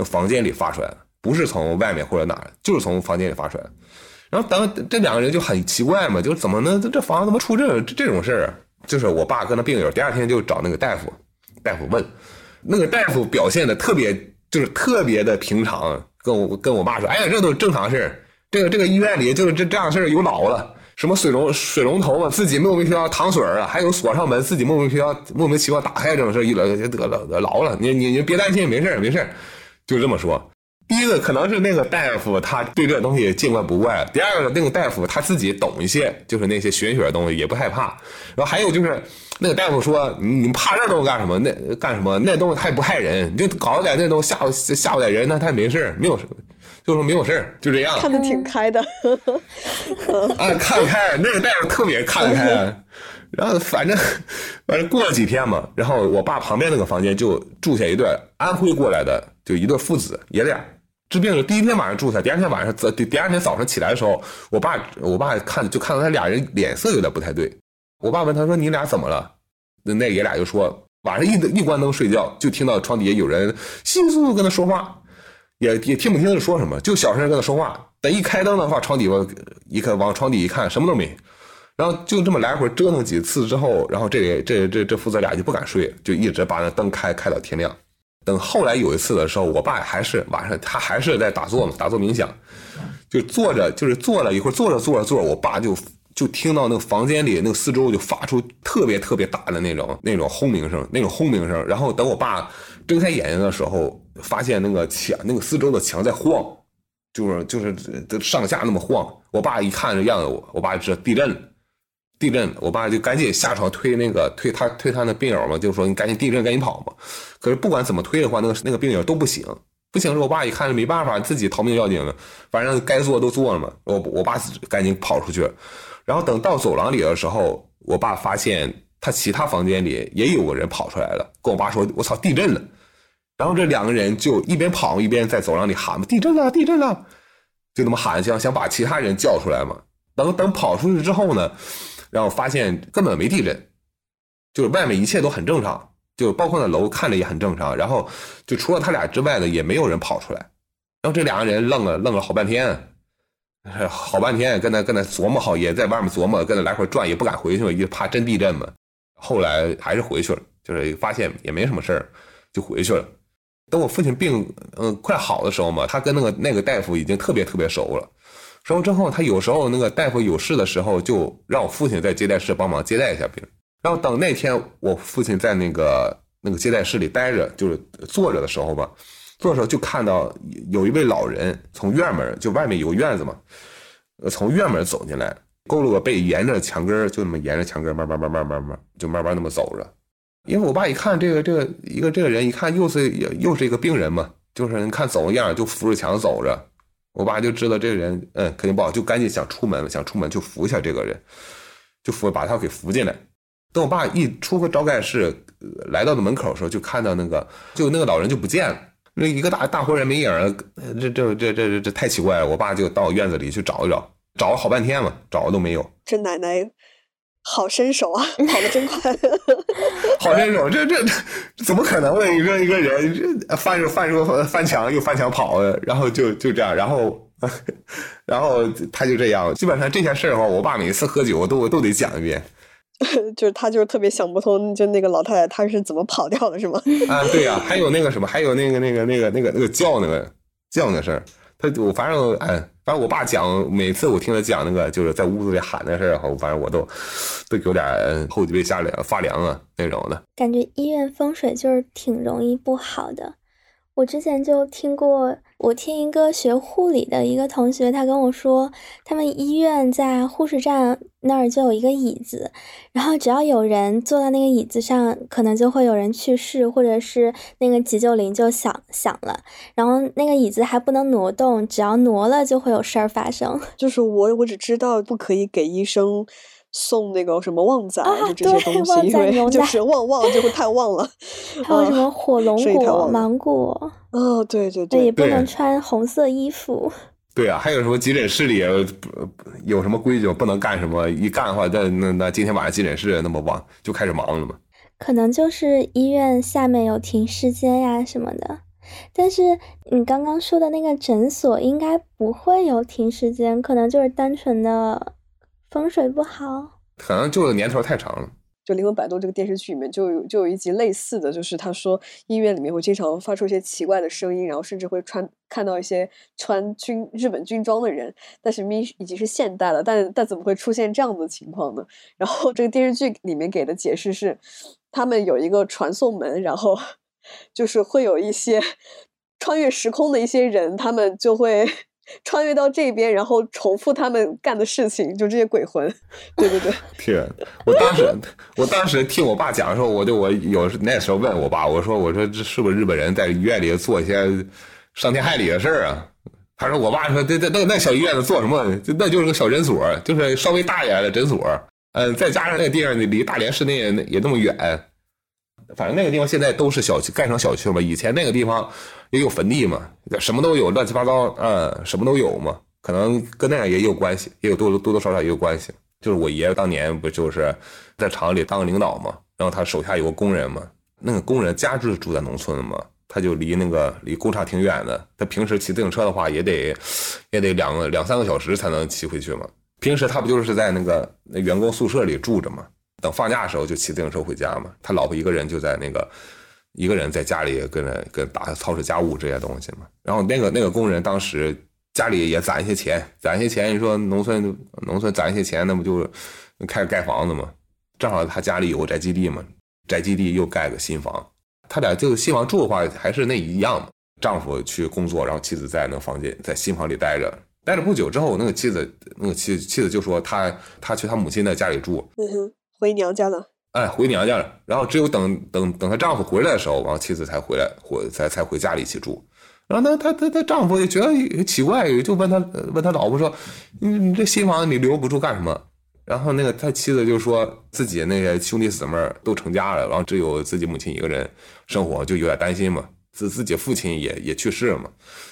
房间里发出来的，不是从外面或者哪儿，就是从房间里发出来的。然后等这两个人就很奇怪嘛，就怎么能这房子怎么出这这种事儿？就是我爸跟他病友第二天就找那个大夫，大夫问。那个大夫表现的特别，就是特别的平常，跟我跟我爸说：“哎呀，这都是正常事儿。这个这个医院里就是这这样事儿有老了，什么水龙水龙头啊，自己莫名其妙淌水啊，还有锁上门自己莫名其妙莫名其妙打开这种事儿，一得得了老了。你你你别担心，没事没事就这么说。第一个可能是那个大夫他对这东西见怪不怪，第二个那个大夫他自己懂一些，就是那些玄学的东西也不害怕。然后还有就是。那个大夫说：“你你怕这东西干什么？那干什么？那东西它也不害人，你就搞点那东西吓唬吓唬点人，那他也没事没有什么。就说没有事儿，就这样。看得挺开的，啊，看开，那个大夫特别看得开。[LAUGHS] 然后反正反正过了几天嘛，然后我爸旁边那个房间就住下一对安徽过来的，就一对父子爷俩治病的。第一天晚上住下，第二天晚上早第第二天早上起来的时候，我爸我爸看就看到他俩人脸色有点不太对。我爸问他说：“你俩怎么了？”那那爷俩就说：“晚上一一关灯睡觉，就听到床底下有人稀稀疏疏跟他说话，也也听不清他说什么，就小声跟他说话。等一开灯的话，床底下一看往床底一看，什么都没。”然后就这么来回折腾几次之后，然后这这这这父子俩就不敢睡，就一直把那灯开开到天亮。等后来有一次的时候，我爸还是晚上他还是在打坐嘛，打坐冥想，就坐着就是坐了一会儿，坐着坐着坐着，我爸就就听到那个房间里那个四周就发出特别特别大的那种那种轰鸣声，那种轰鸣声。然后等我爸睁开眼睛的时候，发现那个墙那个四周的墙在晃，就是就是上下那么晃。我爸一看这样子，我我爸就知道地震了。地震，我爸就赶紧下床推那个推他推他那病友嘛，就说你赶紧地震赶紧跑嘛。可是不管怎么推的话，那个那个病友都不行，不行。我爸一看没办法，自己逃命要紧了，反正该做都做了嘛。我我爸赶紧跑出去，然后等到走廊里的时候，我爸发现他其他房间里也有个人跑出来了，跟我爸说：“我操，地震了！”然后这两个人就一边跑一边在走廊里喊嘛：“地震了，地震了！”就那么喊，想想把其他人叫出来嘛。等等跑出去之后呢？然后发现根本没地震，就是外面一切都很正常，就包括那楼看着也很正常。然后就除了他俩之外的也没有人跑出来。然后这两个人愣了愣了好半天，好半天跟那跟那琢磨好，也在外面琢磨，跟那来回转，也不敢回去，也怕真地震嘛。后来还是回去了，就是发现也没什么事，就回去了。等我父亲病嗯快好的时候嘛，他跟那个那个大夫已经特别特别熟了。收之后，他有时候那个大夫有事的时候，就让我父亲在接待室帮忙接待一下病人。然后等那天我父亲在那个那个接待室里待着，就是坐着的时候吧，坐的时候就看到有一位老人从院门，就外面有个院子嘛，从院门走进来，佝偻个背，沿着墙根就那么沿着墙根慢慢慢慢慢慢就慢慢那么走着。因为我爸一看这个这个一个这个人，一看又是又是一个病人嘛，就是你看走样就扶着墙走着。我爸就知道这个人，嗯，肯定不好，就赶紧想出门了，想出门就扶一下这个人，就扶把他给扶进来。等我爸一出个招待室，来到了门口的时候，就看到那个，就那个老人就不见了，那一个大大活人没影儿，这这这这这太奇怪了。我爸就到院子里去找一找，找了好半天嘛，找了都没有。这奶奶。好身手啊，跑得真快！[LAUGHS] 好身手，这这怎么可能呢？一个一个人翻着翻着翻墙又翻墙跑，然后就就这样，然后 [LAUGHS] 然后他就这样。基本上这件事儿的话，我爸每次喝酒都都得讲一遍。[LAUGHS] 就是他就是特别想不通，就那个老太太她是怎么跑掉的，是吗？啊，对呀，还有那个什么，还有那个那个那个那个那个叫那个叫那事儿。他我反正哎，反正我爸讲，每次我听他讲那个就是在屋子里喊的事儿，反正我都都有点后脊背下凉发凉啊那种的。感觉医院风水就是挺容易不好的。我之前就听过。我听一个学护理的一个同学，他跟我说，他们医院在护士站那儿就有一个椅子，然后只要有人坐在那个椅子上，可能就会有人去世，或者是那个急救铃就响响了，然后那个椅子还不能挪动，只要挪了就会有事儿发生。[LAUGHS] 就是我我只知道不可以给医生。送那个什么旺仔，就这些东西，因为就是旺旺就会太旺了。[LAUGHS] 还有什么火龙果、芒果？哦，对对对，也不能穿红色衣服。对啊，还有什么急诊室里有什么规矩不能干什么？一干的话，那那那今天晚上急诊室那么旺就开始忙了嘛？可能就是医院下面有停尸间呀什么的。但是你刚刚说的那个诊所应该不会有停尸间，可能就是单纯的。风水不好，可能就是年头太长了。就《灵魂摆渡》这个电视剧里面，就有就有一集类似的，就是他说医院里面会经常发出一些奇怪的声音，然后甚至会穿看到一些穿军日本军装的人，但是明已经是现代了，但但怎么会出现这样的情况呢？然后这个电视剧里面给的解释是，他们有一个传送门，然后 [LAUGHS] 就是会有一些穿越时空的一些人，他们就会。穿越到这边，然后重复他们干的事情，就这些鬼魂。对对对，[LAUGHS] 天！我当时，我当时听我爸讲的时候，我就我有那时候问我爸，我说我说这是不是日本人在医院里做一些伤天害理的事儿啊？他说我爸说这这那那小医院子做什么？那就是个小诊所，就是稍微大一点的诊所。嗯，再加上那个地方离大连市内也那么远，反正那个地方现在都是小区盖成小区了嘛。以前那个地方也有坟地嘛，什么都有，乱七八糟，嗯，什么都有嘛。可能跟那个也有关系，也有多多多少少也有关系。就是我爷爷当年不就是在厂里当领导嘛，然后他手下有个工人嘛，那个工人家就是住在农村的嘛。他就离那个离工厂挺远的，他平时骑自行车的话也得也得两个两三个小时才能骑回去嘛。平时他不就是在那个员工宿舍里住着嘛，等放假的时候就骑自行车回家嘛。他老婆一个人就在那个一个人在家里跟着跟打操持家务这些东西嘛。然后那个那个工人当时家里也攒一些钱，攒一些钱，你说农村农村攒一些钱，那不就开始盖房子嘛？正好他家里有宅基地嘛，宅基地又盖个新房。他俩就新房住的话，还是那一样嘛。丈夫去工作，然后妻子在那房间，在新房里待着。待了不久之后，那个妻子，那个妻妻子就说，她她去她母亲的家里住，嗯哼，回娘家了。哎，回娘家了。然后只有等等等她丈夫回来的时候，然后妻子才回来，回才才回家里一起住。然后她她她她丈夫也觉得奇怪，就问他问他老婆说：“你你这新房你留不住干什么？”然后那个他妻子就说自己那些兄弟姊妹都成家了，然后只有自己母亲一个人生活，就有点担心嘛。自自己父亲也也去世了嘛，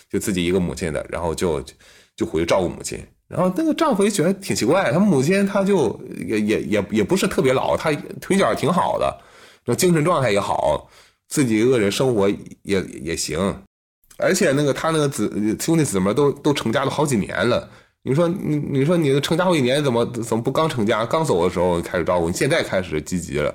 就自己一个母亲的，然后就就回去照顾母亲。然后那个丈夫也觉得挺奇怪，他母亲他就也也也也不是特别老，他腿脚挺好的，这精神状态也好，自己一个人生活也也行，而且那个他那个子兄弟姊妹都都成家了好几年了。你说你你说你成家好几年，怎么怎么不刚成家刚走的时候开始照顾？你现在开始积极了，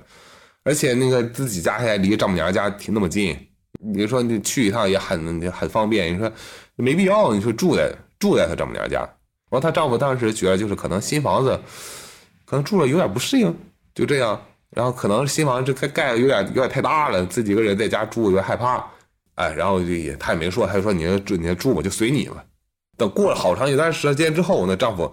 而且那个自己家还离丈母娘家挺那么近，你说你去一趟也很很方便。你说没必要，你说住在住在他丈母娘家。然后，她丈夫当时觉得就是可能新房子可能住了有点不适应，就这样。然后可能新房这盖盖有点有点太大了，自己一个人在家住有点害怕。哎，然后就也他也没说，他就说你住你住吧，就随你吧。等过了好长一段时间之后，那丈夫，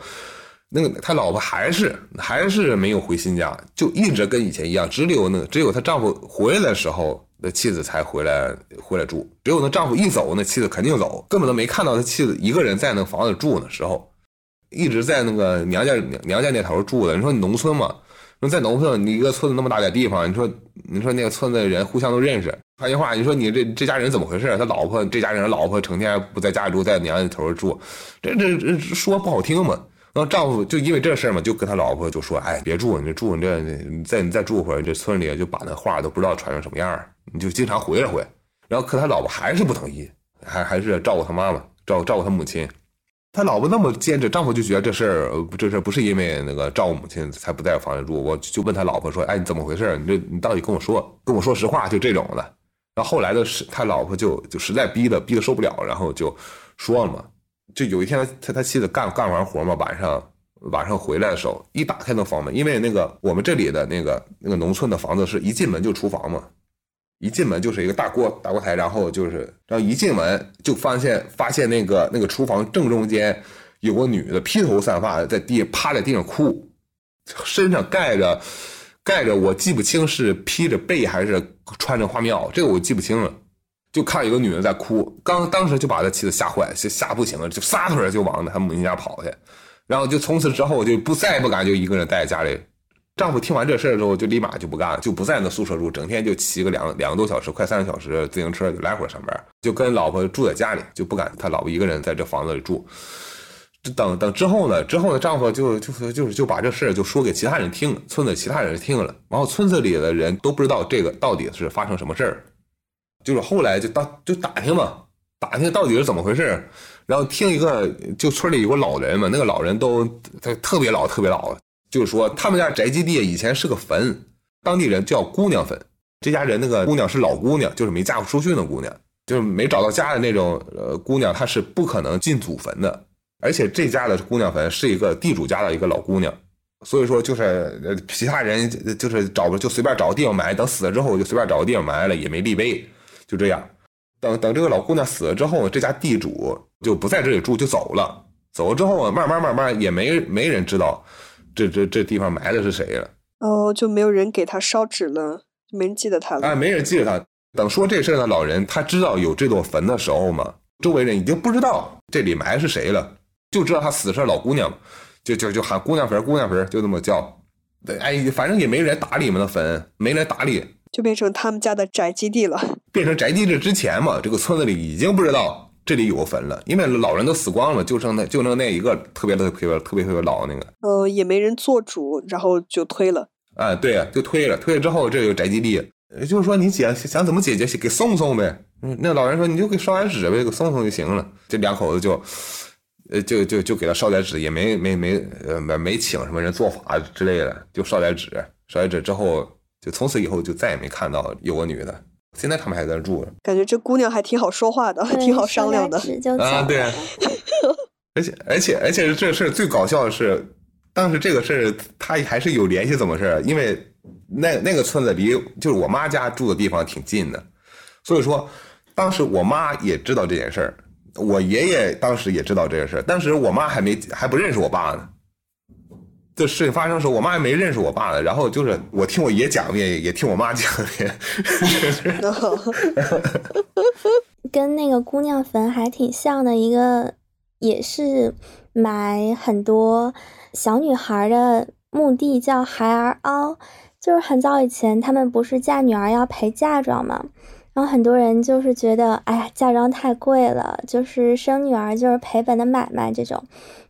那个他老婆还是还是没有回新家，就一直跟以前一样，只有那只有她丈夫回来的时候，那妻子才回来回来住。只有那丈夫一走，那妻子肯定走，根本都没看到他妻子一个人在那房子住的时候，一直在那个娘家娘家那头住的。你说你农村嘛？那在农村，你一个村子那么大点地方，你说你说那个村子的人互相都认识。换句话，你说你这这家人怎么回事？他老婆这家人老婆成天不在家里住，在娘家头住，这这这说不好听嘛。然后丈夫就因为这事儿嘛，就跟他老婆就说：“哎，别住，你这住你这你再你再住会儿，这村里就把那话都不知道传成什么样儿你就经常回来回。”然后可他老婆还是不同意，还还是照顾他妈妈，照照顾他母亲。他老婆那么坚持，丈夫就觉得这事儿这事儿不是因为那个照顾母亲才不在房里住。我就问他老婆说：“哎，你怎么回事？你这你到底跟我说，跟我说实话，就这种的。”然后后来的是他老婆就就实在逼的逼的受不了，然后就说了嘛。就有一天他他妻子干干完活嘛，晚上晚上回来的时候，一打开那房门，因为那个我们这里的那个那个农村的房子是一进门就厨房嘛，一进门就是一个大锅大锅台，然后就是然后一进门就发现发现那个那个厨房正中间有个女的披头散发的在地趴在地上哭，身上盖着。盖着我记不清是披着被还是穿着花棉袄，这个我记不清了。就看有个女的在哭，刚当时就把他妻子吓坏，吓吓不行了，就撒腿就往他母亲家跑去。然后就从此之后就不再不敢就一个人待在家里。丈夫听完这事儿之后就立马就不干了，就不在那宿舍住，整天就骑个两两个多小时，快三个小时自行车就来回上班，就跟老婆住在家里，就不敢他老婆一个人在这房子里住。等等之后呢？之后呢？丈夫就就就是就把这事儿就说给其他人听，村子其他人听了，然后村子里的人都不知道这个到底是发生什么事儿，就是后来就当就打听嘛，打听到底是怎么回事然后听一个就村里有个老人嘛，那个老人都他特别老特别老，就是说他们家宅基地以前是个坟，当地人叫姑娘坟，这家人那个姑娘是老姑娘，就是没嫁过出去的姑娘，就是没找到家的那种呃姑娘，她是不可能进祖坟的。而且这家的姑娘坟是一个地主家的一个老姑娘，所以说就是其他人就是找不就随便找个地方埋，等死了之后就随便找个地方埋了，也没立碑，就这样。等等这个老姑娘死了之后，这家地主就不在这里住，就走了。走了之后，慢慢慢慢也没没人知道这这这地方埋的是谁了。哦，就没有人给他烧纸了，没人记得他了。哎，没人记得他。等说这事儿的老人，他知道有这座坟的时候嘛。周围人已经不知道这里埋是谁了，就知道他死是老姑娘，就就就喊姑娘坟，姑娘坟，就这么叫。哎，反正也没人打理嘛，那坟没人打理，就变成他们家的宅基地了。变成宅基地之前嘛，这个村子里已经不知道这里有个坟了，因为老人都死光了，就剩那就剩那一个特别的特别特别特别老那个。呃，也没人做主，然后就推了。啊，对呀，就推了，推了之后这有宅基地，就是说你解想怎么解决，给送送呗。嗯，那老人说你就给烧点纸呗，给送送就行了。这两口子就。呃，就就就给他烧点纸，也没没没呃没没请什么人做法之类的，就烧点纸，烧点纸之后，就从此以后就再也没看到有个女的。现在他们还在那住着，感觉这姑娘还挺好说话的，还挺好商量的啊。对，[LAUGHS] 而且而且而且这事儿最搞笑的是，当时这个事儿他还是有联系，怎么事因为那那个村子离就是我妈家住的地方挺近的，所以说当时我妈也知道这件事儿。我爷爷当时也知道这个事儿，当时我妈还没还不认识我爸呢。这事情发生的时候，我妈还没认识我爸呢。然后就是我听我爷讲一遍，也听我妈讲一遍。[LAUGHS] [LAUGHS] 跟那个姑娘坟还挺像的，一个也是埋很多小女孩的墓地，叫孩儿凹。就是很早以前，他们不是嫁女儿要陪嫁妆嘛？然后很多人就是觉得，哎呀，嫁妆太贵了，就是生女儿就是赔本的买卖这种，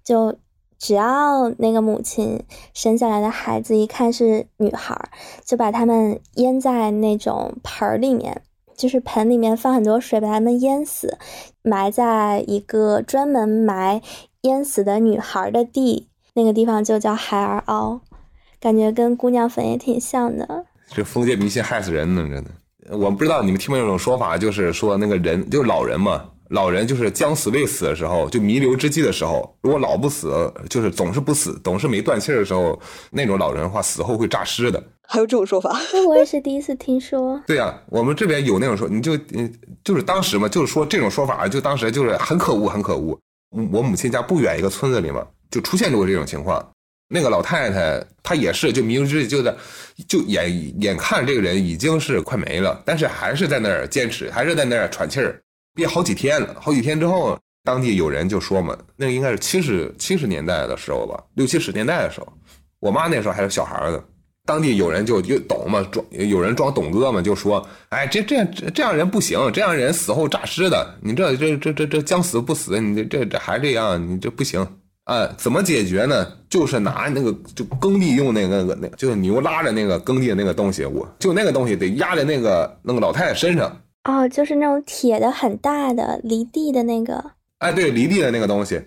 就只要那个母亲生下来的孩子一看是女孩，就把他们淹在那种盆儿里面，就是盆里面放很多水，把他们淹死，埋在一个专门埋淹死的女孩的地，那个地方就叫孩儿凹，感觉跟姑娘坟也挺像的。这封建迷信害死人呢，真的。我不知道你们听没有这种说法，就是说那个人就是老人嘛，老人就是将死未死的时候，就弥留之际的时候，如果老不死，就是总是不死，总是没断气的时候，那种老人的话，死后会诈尸的。还有这种说法？我也是第一次听说。对呀，我们这边有那种说，你就嗯，就是当时嘛，就是说这种说法，就当时就是很可恶，很可恶。我母亲家不远一个村子里嘛，就出现过这种情况。那个老太太，她也是，就弥留之际，就在，就眼眼看这个人已经是快没了，但是还是在那儿坚持，还是在那儿喘气儿，憋好几天了。好几天之后，当地有人就说嘛，那个应该是七十七十年代的时候吧，六七十年代的时候，我妈那时候还是小孩呢。当地有人就就懂嘛，装有人装懂哥嘛，就说，哎，这这样这样人不行，这样人死后诈尸的，你这这这这这将死不死，你这这这还这样，你这不行。哎，怎么解决呢？就是拿那个就耕地用那个那个，就是牛拉着那个耕地的那个东西，我就那个东西得压在那个那个老太太身上。哦，就是那种铁的很大的离地的那个。哎，对，离地的那个东西，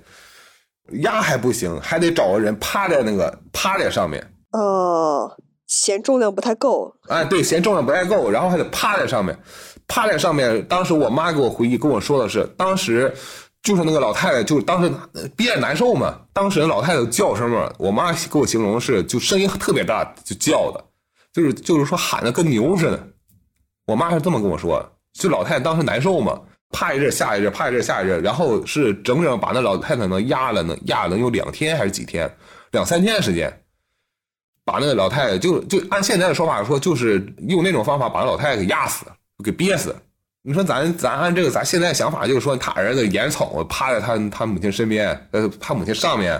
压还不行，还得找个人趴在那个趴在上面。哦，嫌重量不太够。哎，对，嫌重量不太够，然后还得趴在上面，趴在上面。当时我妈给我回忆跟我说的是，当时。就是那个老太太，就是当时憋着难受嘛。当时老太太叫声嘛，我妈给我形容是，就声音特别大，就叫的，就是就是说喊的跟牛似的。我妈是这么跟我说，就老太太当时难受嘛，趴一阵下一阵，趴一阵下一阵，然后是整整把那老太太呢压了呢，压了有两天还是几天，两三天的时间，把那个老太太就就按现在的说法说，就是用那种方法把那老太太给压死，给憋死。你说咱咱按这个咱现在想法就是说他儿子眼瞅趴在他他母亲身边，呃，他母亲上面，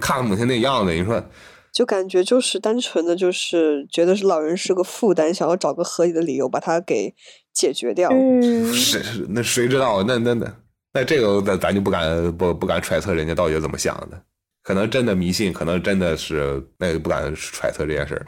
看母亲那样子，你说，就感觉就是单纯的就是觉得是老人是个负担，想要找个合理的理由把他给解决掉。嗯，[LAUGHS] 是是，那谁知道？那那那那这个咱咱就不敢不不敢揣测人家到底怎么想的，可能真的迷信，可能真的是那个不敢揣测这件事儿。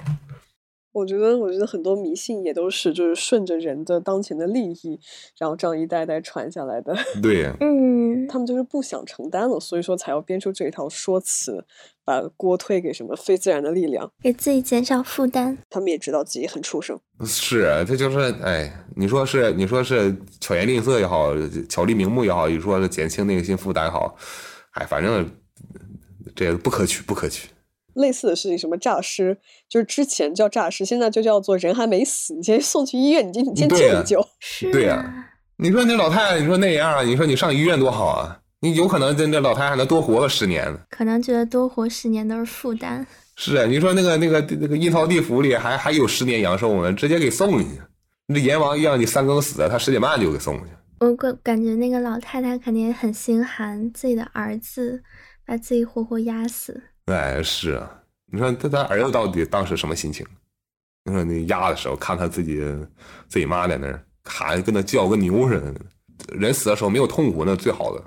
我觉得，我觉得很多迷信也都是就是顺着人的当前的利益，然后这样一代代传下来的。对，[LAUGHS] 嗯，他们就是不想承担了，所以说才要编出这一套说辞，把锅推给什么非自然的力量，给自己减少负担。他们也知道自己很畜生。是，这就是哎，你说是，你说是巧言令色也好，巧立名目也好，你说是减轻内心负担也好，哎，反正这不可取，不可取。类似的事情，什么诈尸，就是之前叫诈尸，现在就叫做人还没死，你先送去医院，你先你先救一救。对呀，[LAUGHS] 你说那老太太，你说那样，你说你上医院多好啊？你有可能这这老太太还能多活个十年呢。可能觉得多活十年都是负担。[LAUGHS] 是啊，你说那个那个那个阴曹地府里还还有十年阳寿呢，直接给送进去。那阎王让你三更死，他十点半就给送过去。我感感觉那个老太太肯定很心寒，自己的儿子把自己活活压死。哎，是啊，你说他他儿子到底当时什么心情？你说那压的时候，看他自己自己妈在那儿喊，跟那叫个牛似的。人死的时候没有痛苦，那最好的。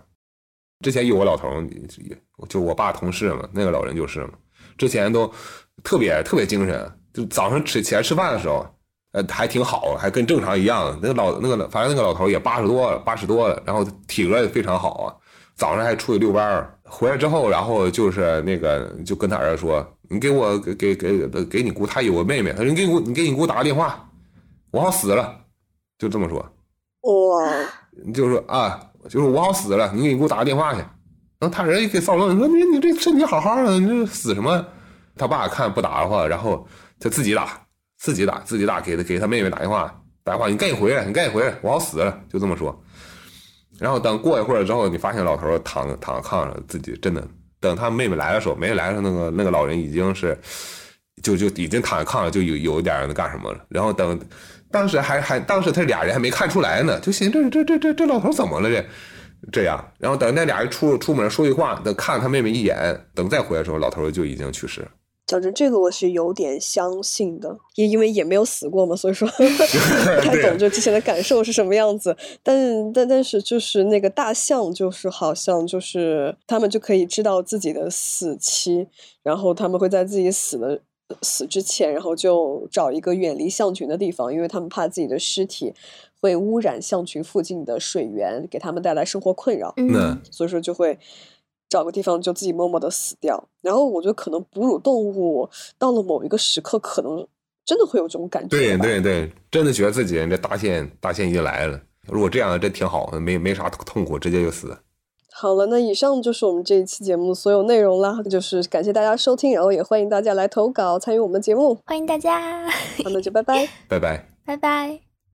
之前有个老头儿，就我爸同事嘛，那个老人就是嘛，之前都特别特别精神，就早上吃起来吃饭的时候。呃，还挺好，还跟正常一样。那个老那个，反正那个老头也八十多了，八十多了，然后体格也非常好啊。早上还出去遛弯儿，回来之后，然后就是那个就跟他儿子说：“你给我给给给给你姑，她有个妹妹，他说你给我你给你姑打个电话，我好死了。”就这么说。哇！就说啊，就是我好死了，你给你姑打个电话去。然后他人一给骚愣，说你你这身体好好的，你这死什么？他爸看不打的话，然后他自己打。自己打，自己打，给他给他妹妹打电话，打电话，你赶紧回来，你赶紧回来，我好死了，就这么说。然后等过一会儿之后，你发现老头躺躺炕上，自己真的。等他妹妹来的时候，妹妹来的时候，那个那个老人已经是，就就已经躺在炕上，就有有点那干什么了。然后等，当时还还当时他俩人还没看出来呢，就寻这这这这这老头怎么了这这样。然后等那俩人出出门说句话，等看他妹妹一眼，等再回来的时候，老头就已经去世。讲真，这个我是有点相信的，也因为也没有死过嘛，所以说 [LAUGHS] 不太懂就之前的感受是什么样子。但但但是就是那个大象，就是好像就是他们就可以知道自己的死期，然后他们会在自己死的死之前，然后就找一个远离象群的地方，因为他们怕自己的尸体会污染象群附近的水源，给他们带来生活困扰。嗯，所以说就会。找个地方就自己默默的死掉，然后我觉得可能哺乳动物到了某一个时刻，可能真的会有这种感觉。对对对，真的觉得自己这大限大限已经来了。如果这样，真挺好，没没啥痛苦，直接就死。好了，那以上就是我们这一期节目所有内容啦，就是感谢大家收听，然后也欢迎大家来投稿参与我们的节目，欢迎大家。好，那就拜拜，拜拜，拜拜。